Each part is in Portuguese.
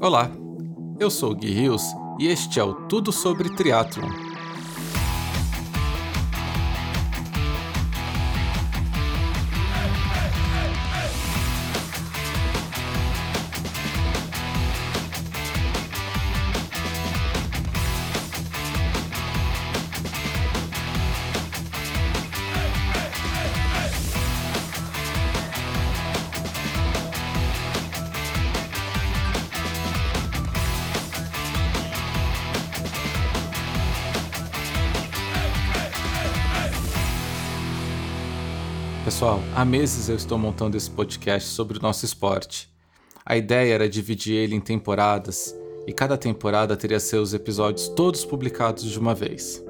Olá, eu sou o Gui Rios e este é o Tudo Sobre Triathlon Pessoal, há meses eu estou montando esse podcast sobre o nosso esporte. A ideia era dividir ele em temporadas e cada temporada teria seus episódios todos publicados de uma vez.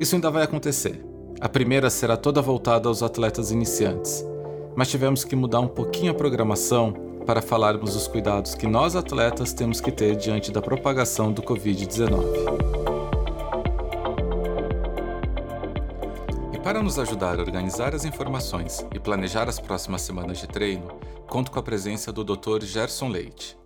Isso ainda vai acontecer. A primeira será toda voltada aos atletas iniciantes, mas tivemos que mudar um pouquinho a programação para falarmos dos cuidados que nós atletas temos que ter diante da propagação do Covid-19. Para nos ajudar a organizar as informações e planejar as próximas semanas de treino, conto com a presença do Dr. Gerson Leite.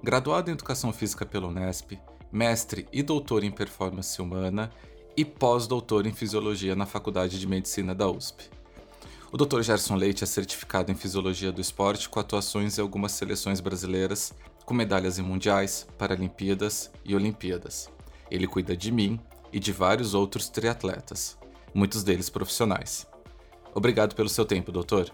Graduado em Educação Física pela Unesp, mestre e doutor em Performance Humana e pós-doutor em Fisiologia na Faculdade de Medicina da USP. O Dr. Gerson Leite é certificado em Fisiologia do Esporte com atuações em algumas seleções brasileiras, com medalhas em mundiais, Paralimpíadas e Olimpíadas. Ele cuida de mim e de vários outros triatletas muitos deles profissionais. Obrigado pelo seu tempo, doutor.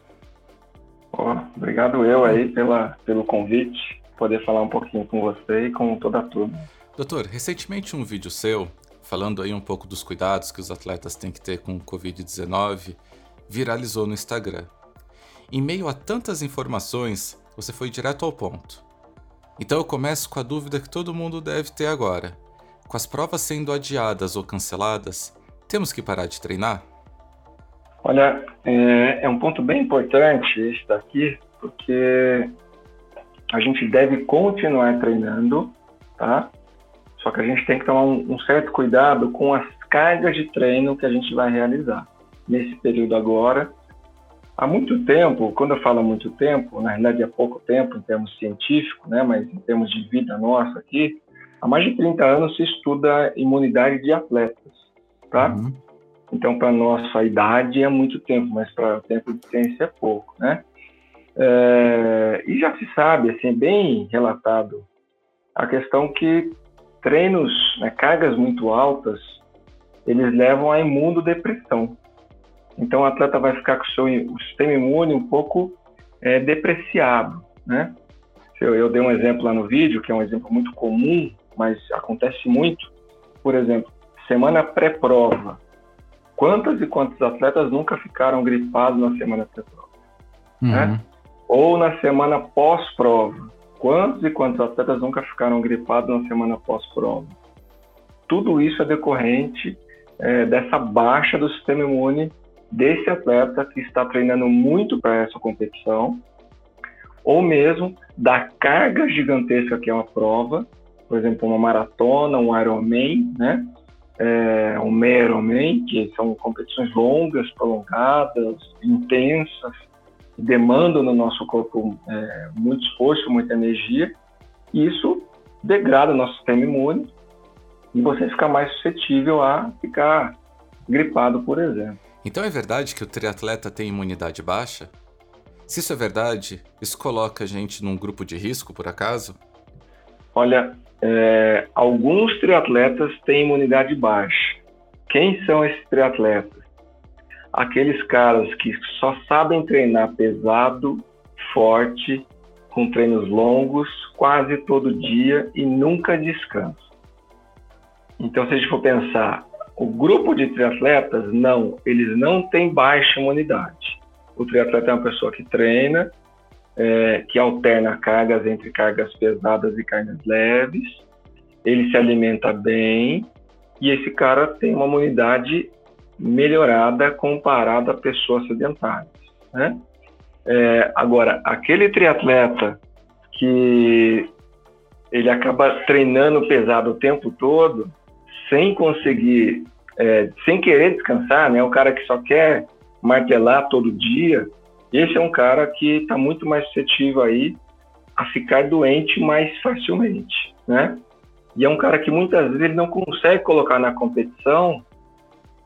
Oh, obrigado eu aí pela, pelo convite, poder falar um pouquinho com você e com toda a turma. Doutor, recentemente um vídeo seu, falando aí um pouco dos cuidados que os atletas têm que ter com o Covid-19, viralizou no Instagram. Em meio a tantas informações, você foi direto ao ponto. Então eu começo com a dúvida que todo mundo deve ter agora. Com as provas sendo adiadas ou canceladas, temos que parar de treinar? Olha, é, é um ponto bem importante esse daqui, porque a gente deve continuar treinando, tá? Só que a gente tem que tomar um, um, certo cuidado com as cargas de treino que a gente vai realizar nesse período agora. Há muito tempo, quando eu falo muito tempo, na realidade há pouco tempo em termos científicos, né, mas em termos de vida nossa aqui, há mais de 30 anos se estuda imunidade de atletas tá? Uhum. Então, para nossa idade é muito tempo, mas para o tempo de ciência é pouco, né? É, e já se sabe, assim, é bem relatado a questão que treinos, né, cargas muito altas, eles levam à imunodepressão. Então, o atleta vai ficar com o seu o sistema imune um pouco é, depreciado, né? Eu, eu dei um exemplo lá no vídeo, que é um exemplo muito comum, mas acontece muito. Por exemplo, semana pré-prova. Quantas e quantos atletas nunca ficaram gripados na semana pré-prova? Uhum. Né? Ou na semana pós-prova. Quantos e quantos atletas nunca ficaram gripados na semana pós-prova? Tudo isso é decorrente é, dessa baixa do sistema imune desse atleta que está treinando muito para essa competição, ou mesmo da carga gigantesca que é uma prova, por exemplo, uma maratona, um Ironman, né? É, um Ironman, que são competições longas, prolongadas, intensas, demandam no nosso corpo é, muito esforço, muita energia, e isso degrada o nosso sistema imune e você fica mais suscetível a ficar gripado, por exemplo. Então é verdade que o triatleta tem imunidade baixa? Se isso é verdade, isso coloca a gente num grupo de risco, por acaso? Olha, é, alguns triatletas têm imunidade baixa. Quem são esses triatletas? Aqueles caras que só sabem treinar pesado, forte, com treinos longos, quase todo dia e nunca descansam. Então, se a gente for pensar, o grupo de triatletas, não, eles não têm baixa imunidade. O triatleta é uma pessoa que treina, é, que alterna cargas entre cargas pesadas e cargas leves. Ele se alimenta bem e esse cara tem uma imunidade melhorada comparado a pessoas sedentárias. Né? É, agora, aquele triatleta que ele acaba treinando pesado o tempo todo, sem conseguir, é, sem querer descansar, né? O cara que só quer martelar todo dia, esse é um cara que está muito mais suscetível aí a ficar doente mais facilmente, né? E é um cara que muitas vezes ele não consegue colocar na competição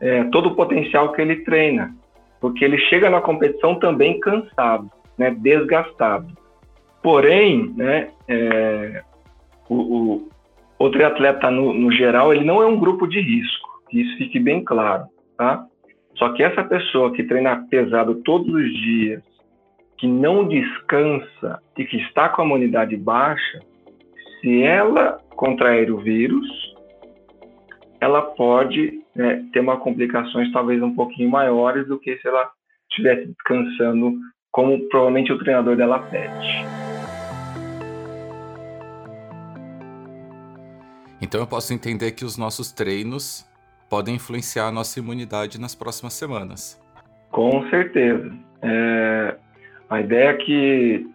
é, todo o potencial que ele treina, porque ele chega na competição também cansado, né, desgastado. Porém, né, é, o, o, o triatleta no, no, geral ele não é um grupo de risco, que isso fique bem claro, tá? Só que essa pessoa que treina pesado todos os dias, que não descansa e que está com a imunidade baixa, se ela contrair o vírus, ela pode né, ter uma complicações talvez um pouquinho maiores do que se ela estivesse descansando, como provavelmente o treinador dela pede. Então eu posso entender que os nossos treinos podem influenciar a nossa imunidade nas próximas semanas. Com certeza. É, a ideia é que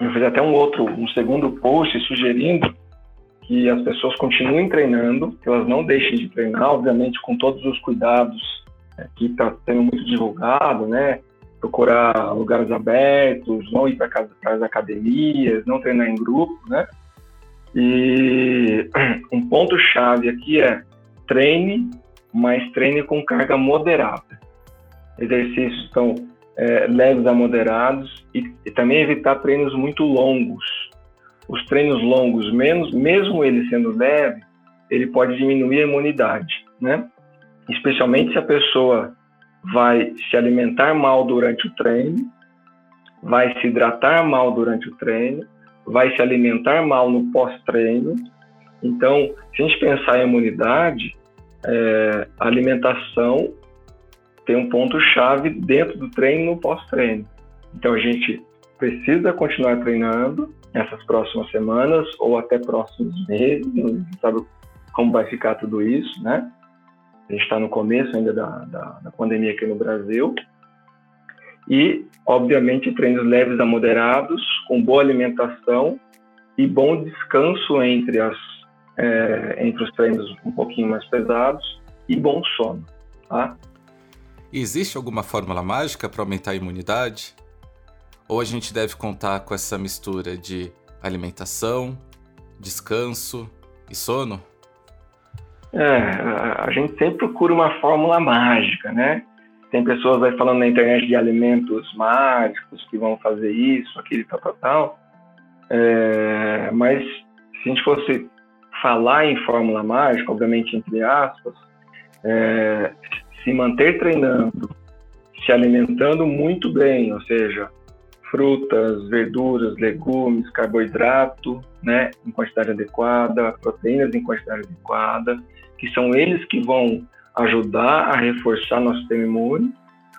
eu fiz até um outro, um segundo post sugerindo que as pessoas continuem treinando, que elas não deixem de treinar, obviamente com todos os cuidados é, que está sendo muito divulgado, né? Procurar lugares abertos, não ir para as academias, não treinar em grupo, né? E um ponto chave aqui é treine, mas treine com carga moderada. Exercícios tão é, leves a moderados e, e também evitar treinos muito longos, os treinos longos, menos, mesmo ele sendo leve, ele pode diminuir a imunidade, né? Especialmente se a pessoa vai se alimentar mal durante o treino, vai se hidratar mal durante o treino, vai se alimentar mal no pós-treino. Então, se a gente pensar em imunidade, é, a alimentação tem um ponto-chave dentro do treino e no pós-treino. Então, a gente precisa continuar treinando, nessas próximas semanas ou até próximos meses, não sabe como vai ficar tudo isso, né? A gente está no começo ainda da, da, da, pandemia aqui no Brasil. E, obviamente, treinos leves a moderados, com boa alimentação e bom descanso entre, as, é, entre os treinos um pouquinho mais pesados e bom sono. Tá? Existe alguma fórmula mágica para aumentar a imunidade? Ou a gente deve contar com essa mistura de alimentação, descanso e sono? É, a gente sempre procura uma fórmula mágica, né? Tem pessoas aí falando na internet de alimentos mágicos que vão fazer isso, aquilo, tal, tal, tal. É, mas se a gente fosse falar em fórmula mágica, obviamente entre aspas, é, se manter treinando, se alimentando muito bem, ou seja, frutas, verduras, legumes, carboidrato, né, em quantidade adequada, proteínas em quantidade adequada, que são eles que vão ajudar a reforçar nosso sistema imune,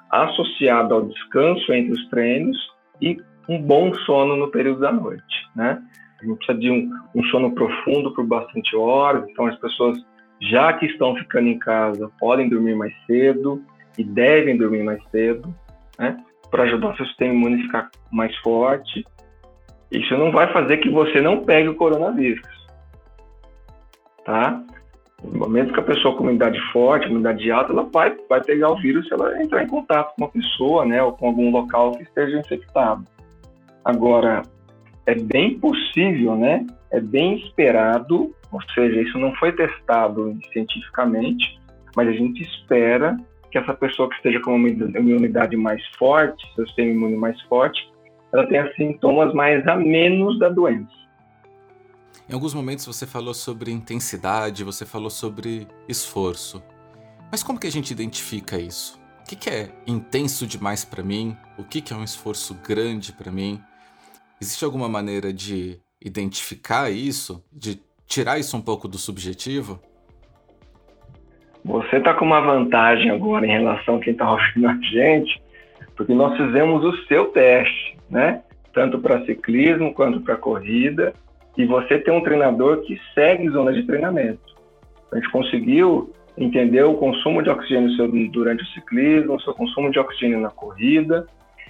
associado ao descanso entre os treinos e um bom sono no período da noite, né? Gente precisa de um, um sono profundo por bastante horas, então as pessoas já que estão ficando em casa podem dormir mais cedo e devem dormir mais cedo, né? para ajudar o seu sistema imune a ficar mais forte. Isso não vai fazer que você não pegue o coronavírus. Tá? No momento que a pessoa com imunidade forte, imunidade alta, ela vai, vai pegar o vírus se ela entrar em contato com uma pessoa, né, ou com algum local que esteja infectado. Agora, é bem possível, né, é bem esperado, ou seja, isso não foi testado cientificamente, mas a gente espera que essa pessoa que esteja com uma imunidade mais forte, seu sistema imune mais forte, ela tenha sintomas mais a menos da doença. Em alguns momentos você falou sobre intensidade, você falou sobre esforço. Mas como que a gente identifica isso? O que, que é intenso demais para mim? O que, que é um esforço grande para mim? Existe alguma maneira de identificar isso, de tirar isso um pouco do subjetivo? Você está com uma vantagem agora em relação a quem está ouvindo a gente, porque nós fizemos o seu teste, né? Tanto para ciclismo quanto para corrida, e você tem um treinador que segue zona de treinamento. A gente conseguiu entender o consumo de oxigênio durante o ciclismo, o seu consumo de oxigênio na corrida,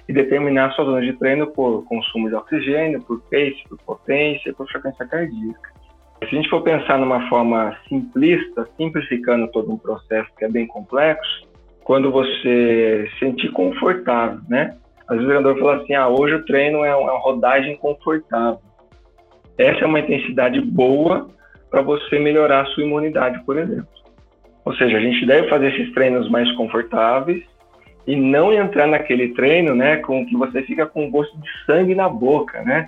e determinar sua zona de treino por consumo de oxigênio, por pace, por potência, por frequência cardíaca. Se a gente for pensar numa forma simplista, simplificando todo um processo que é bem complexo, quando você se sentir confortável, né? Às vezes o treinador fala assim, ah, hoje o treino é uma rodagem confortável. essa é uma intensidade boa para você melhorar a sua imunidade, por exemplo. Ou seja, a gente deve fazer esses treinos mais confortáveis e não entrar naquele treino, né, com que você fica com gosto de sangue na boca, né?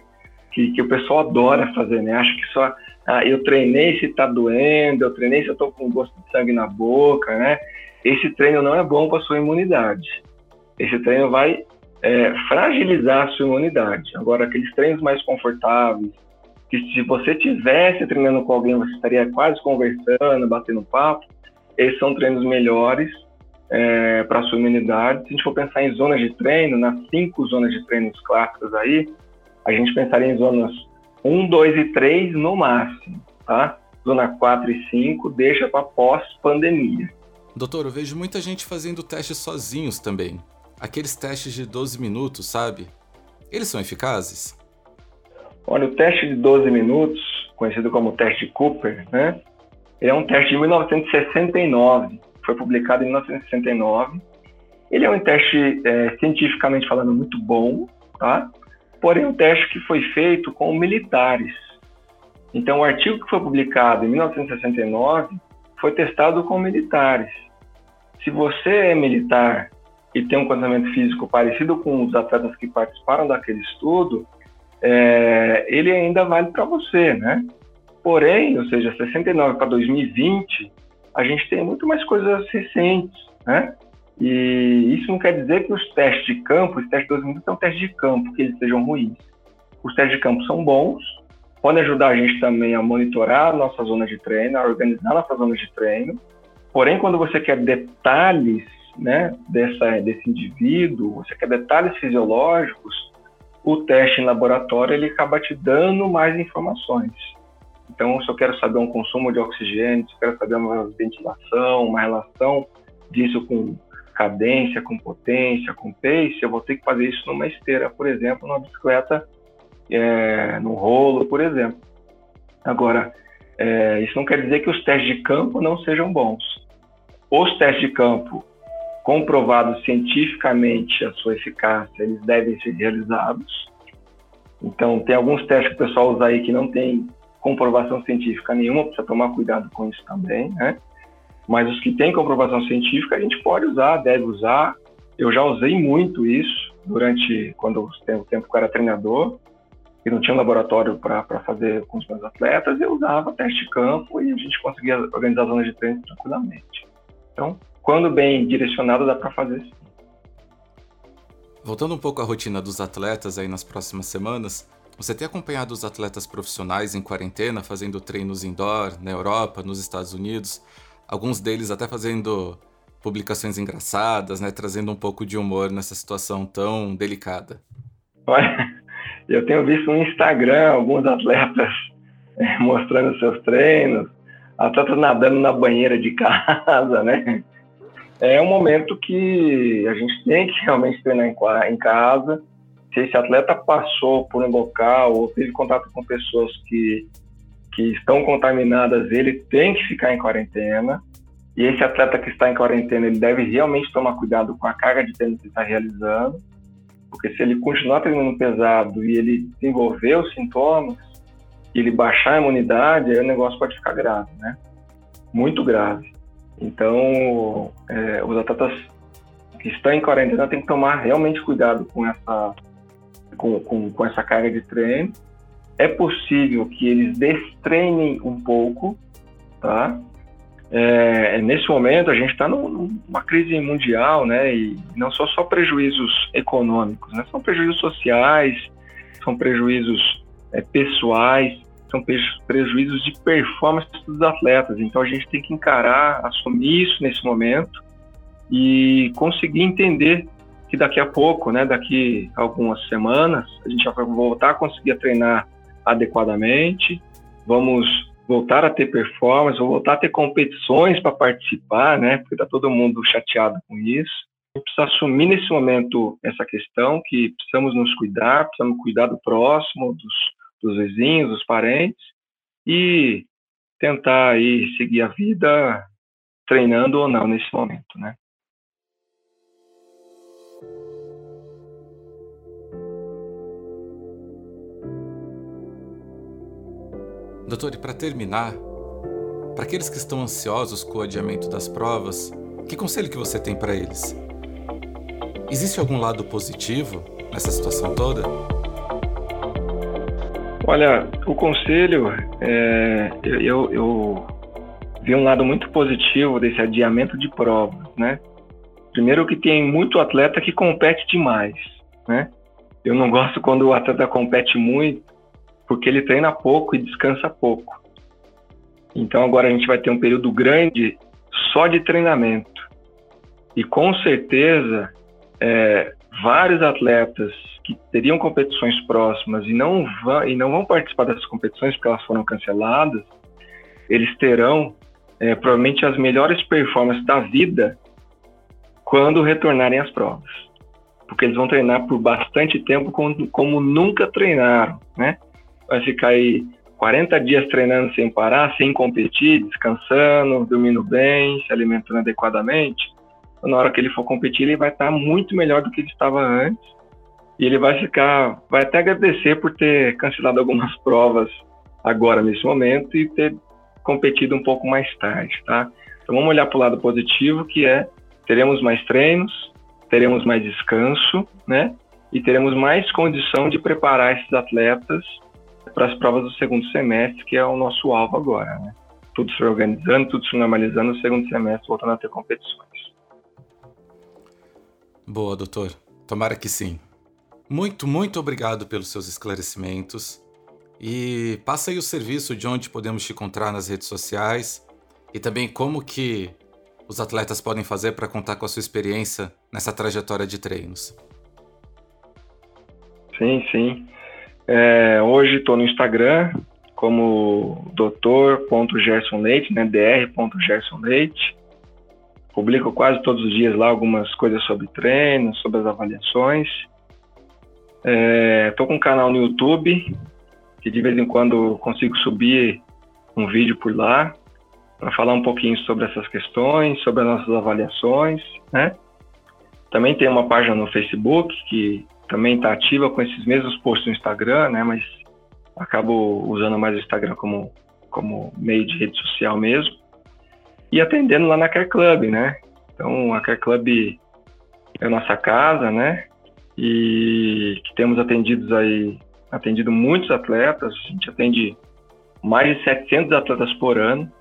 Que, que o pessoal adora fazer, né? Acha que só ah, eu treinei se tá doendo, eu treinei se eu tô com gosto de sangue na boca, né? Esse treino não é bom para sua imunidade. Esse treino vai é, fragilizar a sua imunidade. Agora, aqueles treinos mais confortáveis, que se você tivesse treinando com alguém, você estaria quase conversando, batendo papo, esses são treinos melhores é, para a sua imunidade. Se a gente for pensar em zonas de treino, nas cinco zonas de treinos clássicas aí, a gente pensaria em zonas 1, 2 e 3 no máximo, tá? Zona 4 e 5 deixa para pós-pandemia. Doutor, eu vejo muita gente fazendo testes sozinhos também. Aqueles testes de 12 minutos, sabe? Eles são eficazes? Olha, o teste de 12 minutos, conhecido como teste Cooper, né? Ele é um teste de 1969 foi publicado em 1969. Ele é um teste é, cientificamente falando muito bom, tá? Porém, um teste que foi feito com militares. Então, o artigo que foi publicado em 1969 foi testado com militares. Se você é militar e tem um condicionamento físico parecido com os atletas que participaram daquele estudo, é, ele ainda vale para você, né? Porém, ou seja, 69 para 2020, a gente tem muito mais coisas recentes, né? E isso não quer dizer que os testes de campo, os testes de 12 minutos são testes de campo, que eles sejam ruins. Os testes de campo são bons, podem ajudar a gente também a monitorar a nossa zona de treino, a organizar nossa zona de treino. Porém, quando você quer detalhes né, dessa, desse indivíduo, você quer detalhes fisiológicos, o teste em laboratório ele acaba te dando mais informações. Então, se eu quero saber um consumo de oxigênio, se eu quero saber uma ventilação, uma relação disso com cadência, com potência, com pace, eu vou ter que fazer isso numa esteira, por exemplo, numa bicicleta, é, no rolo, por exemplo. Agora, é, isso não quer dizer que os testes de campo não sejam bons. Os testes de campo comprovados cientificamente a sua eficácia, eles devem ser realizados. Então, tem alguns testes que o pessoal usa aí que não tem comprovação científica nenhuma, precisa tomar cuidado com isso também, né? Mas os que têm comprovação científica a gente pode usar, deve usar. Eu já usei muito isso durante quando o tempo que eu era treinador e não tinha um laboratório para fazer com os meus atletas, eu usava teste de campo e a gente conseguia organizar zonas de treino tranquilamente. Então, quando bem direcionado, dá para fazer sim. Voltando um pouco à rotina dos atletas aí nas próximas semanas, você tem acompanhado os atletas profissionais em quarentena, fazendo treinos indoor na Europa, nos Estados Unidos, alguns deles até fazendo publicações engraçadas, né, trazendo um pouco de humor nessa situação tão delicada. Olha, eu tenho visto no Instagram alguns atletas é, mostrando seus treinos, atletas nadando na banheira de casa, né? É um momento que a gente tem que realmente treinar em casa se esse atleta passou por um local ou teve contato com pessoas que, que estão contaminadas, ele tem que ficar em quarentena. E esse atleta que está em quarentena, ele deve realmente tomar cuidado com a carga de treino que está realizando, porque se ele continuar treinando pesado e ele desenvolver os sintomas, e ele baixar a imunidade, aí o negócio pode ficar grave, né? Muito grave. Então, é, os atletas que estão em quarentena têm que tomar realmente cuidado com essa com, com, com essa carga de treino. É possível que eles destreinem um pouco, tá? É, nesse momento a gente está numa crise mundial, né? E não só só prejuízos econômicos, né? São prejuízos sociais, são prejuízos é, pessoais, são prejuízos de performance dos atletas. Então a gente tem que encarar, assumir isso nesse momento e conseguir entender que daqui a pouco, né, daqui a algumas semanas, a gente vai voltar a conseguir treinar adequadamente, vamos voltar a ter performance, vamos voltar a ter competições para participar, né, porque está todo mundo chateado com isso. A gente precisa assumir nesse momento essa questão que precisamos nos cuidar, precisamos cuidar do próximo, dos, dos vizinhos, dos parentes e tentar aí seguir a vida treinando ou não nesse momento, né? Doutor, e para terminar, para aqueles que estão ansiosos com o adiamento das provas, que conselho que você tem para eles? Existe algum lado positivo nessa situação toda? Olha, o conselho, é, eu, eu vi um lado muito positivo desse adiamento de provas, né? Primeiro que tem muito atleta que compete demais, né? Eu não gosto quando o atleta compete muito, porque ele treina pouco e descansa pouco. Então agora a gente vai ter um período grande só de treinamento. E com certeza, é, vários atletas que teriam competições próximas e não, vão, e não vão participar dessas competições porque elas foram canceladas, eles terão é, provavelmente as melhores performances da vida quando retornarem às provas. Porque eles vão treinar por bastante tempo como, como nunca treinaram, né? Vai ficar aí 40 dias treinando sem parar, sem competir, descansando, dormindo bem, se alimentando adequadamente. Na hora que ele for competir, ele vai estar muito melhor do que ele estava antes. E ele vai ficar, vai até agradecer por ter cancelado algumas provas agora nesse momento e ter competido um pouco mais tarde, tá? Então vamos olhar para o lado positivo, que é teremos mais treinos, teremos mais descanso, né? E teremos mais condição de preparar esses atletas para as provas do segundo semestre, que é o nosso alvo agora, né? Tudo se organizando, tudo se normalizando, no segundo semestre voltando a ter competições. Boa, doutor. Tomara que sim. Muito, muito obrigado pelos seus esclarecimentos. E passa aí o serviço de onde podemos te encontrar nas redes sociais e também como que os atletas podem fazer para contar com a sua experiência nessa trajetória de treinos. Sim, sim. É, hoje estou no Instagram como doutor.gersonleite, né, dr.gersonleite. Publico quase todos os dias lá algumas coisas sobre treino, sobre as avaliações. Estou é, com um canal no YouTube, que de vez em quando consigo subir um vídeo por lá para falar um pouquinho sobre essas questões, sobre as nossas avaliações, né? Também tem uma página no Facebook que também está ativa com esses mesmos posts no Instagram, né? Mas acabo usando mais o Instagram como, como meio de rede social mesmo. E atendendo lá na Care Club, né? Então, a Care Club é a nossa casa, né? E que temos atendidos aí, atendido muitos atletas, a gente atende mais de 700 atletas por ano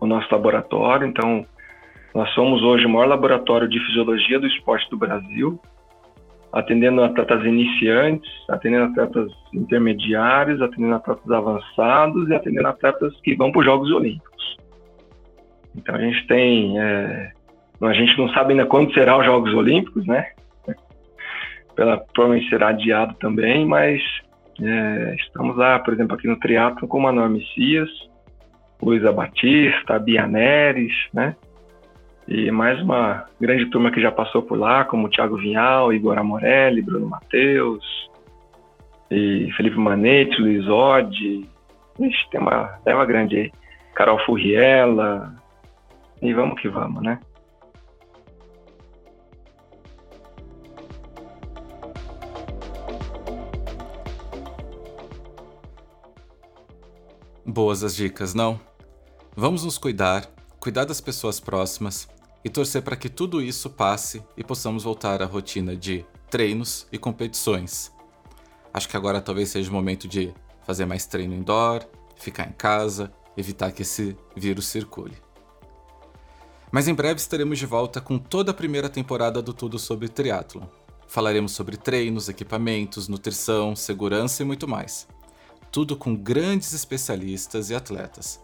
o nosso laboratório. Então, nós somos hoje o maior laboratório de fisiologia do esporte do Brasil, atendendo atletas iniciantes, atendendo atletas intermediários, atendendo atletas avançados e atendendo atletas que vão para os Jogos Olímpicos. Então, a gente tem. É, a gente não sabe ainda quando será os Jogos Olímpicos, né? Pela, provavelmente será adiado também, mas é, estamos lá, por exemplo, aqui no triatlo com o Manuel Messias, Luísa Batista, Bia Neres, né? E mais uma grande turma que já passou por lá, como Thiago Vinhal, Igor Amorelli, Bruno Matheus, e Felipe Manete, Luiz Ode. Ixi, tem uma, tem uma grande aí. Carol Furriela. E vamos que vamos, né? Boas as dicas, não? Vamos nos cuidar, cuidar das pessoas próximas e torcer para que tudo isso passe e possamos voltar à rotina de treinos e competições. Acho que agora talvez seja o momento de fazer mais treino indoor, ficar em casa, evitar que esse vírus circule. Mas em breve estaremos de volta com toda a primeira temporada do Tudo sobre Triathlon. Falaremos sobre treinos, equipamentos, nutrição, segurança e muito mais. Tudo com grandes especialistas e atletas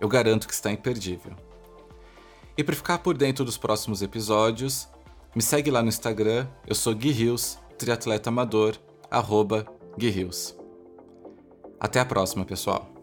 eu garanto que está imperdível. E para ficar por dentro dos próximos episódios, me segue lá no Instagram, eu sou Gui Rios, triatleta amador, arroba Gui Rios. Até a próxima, pessoal!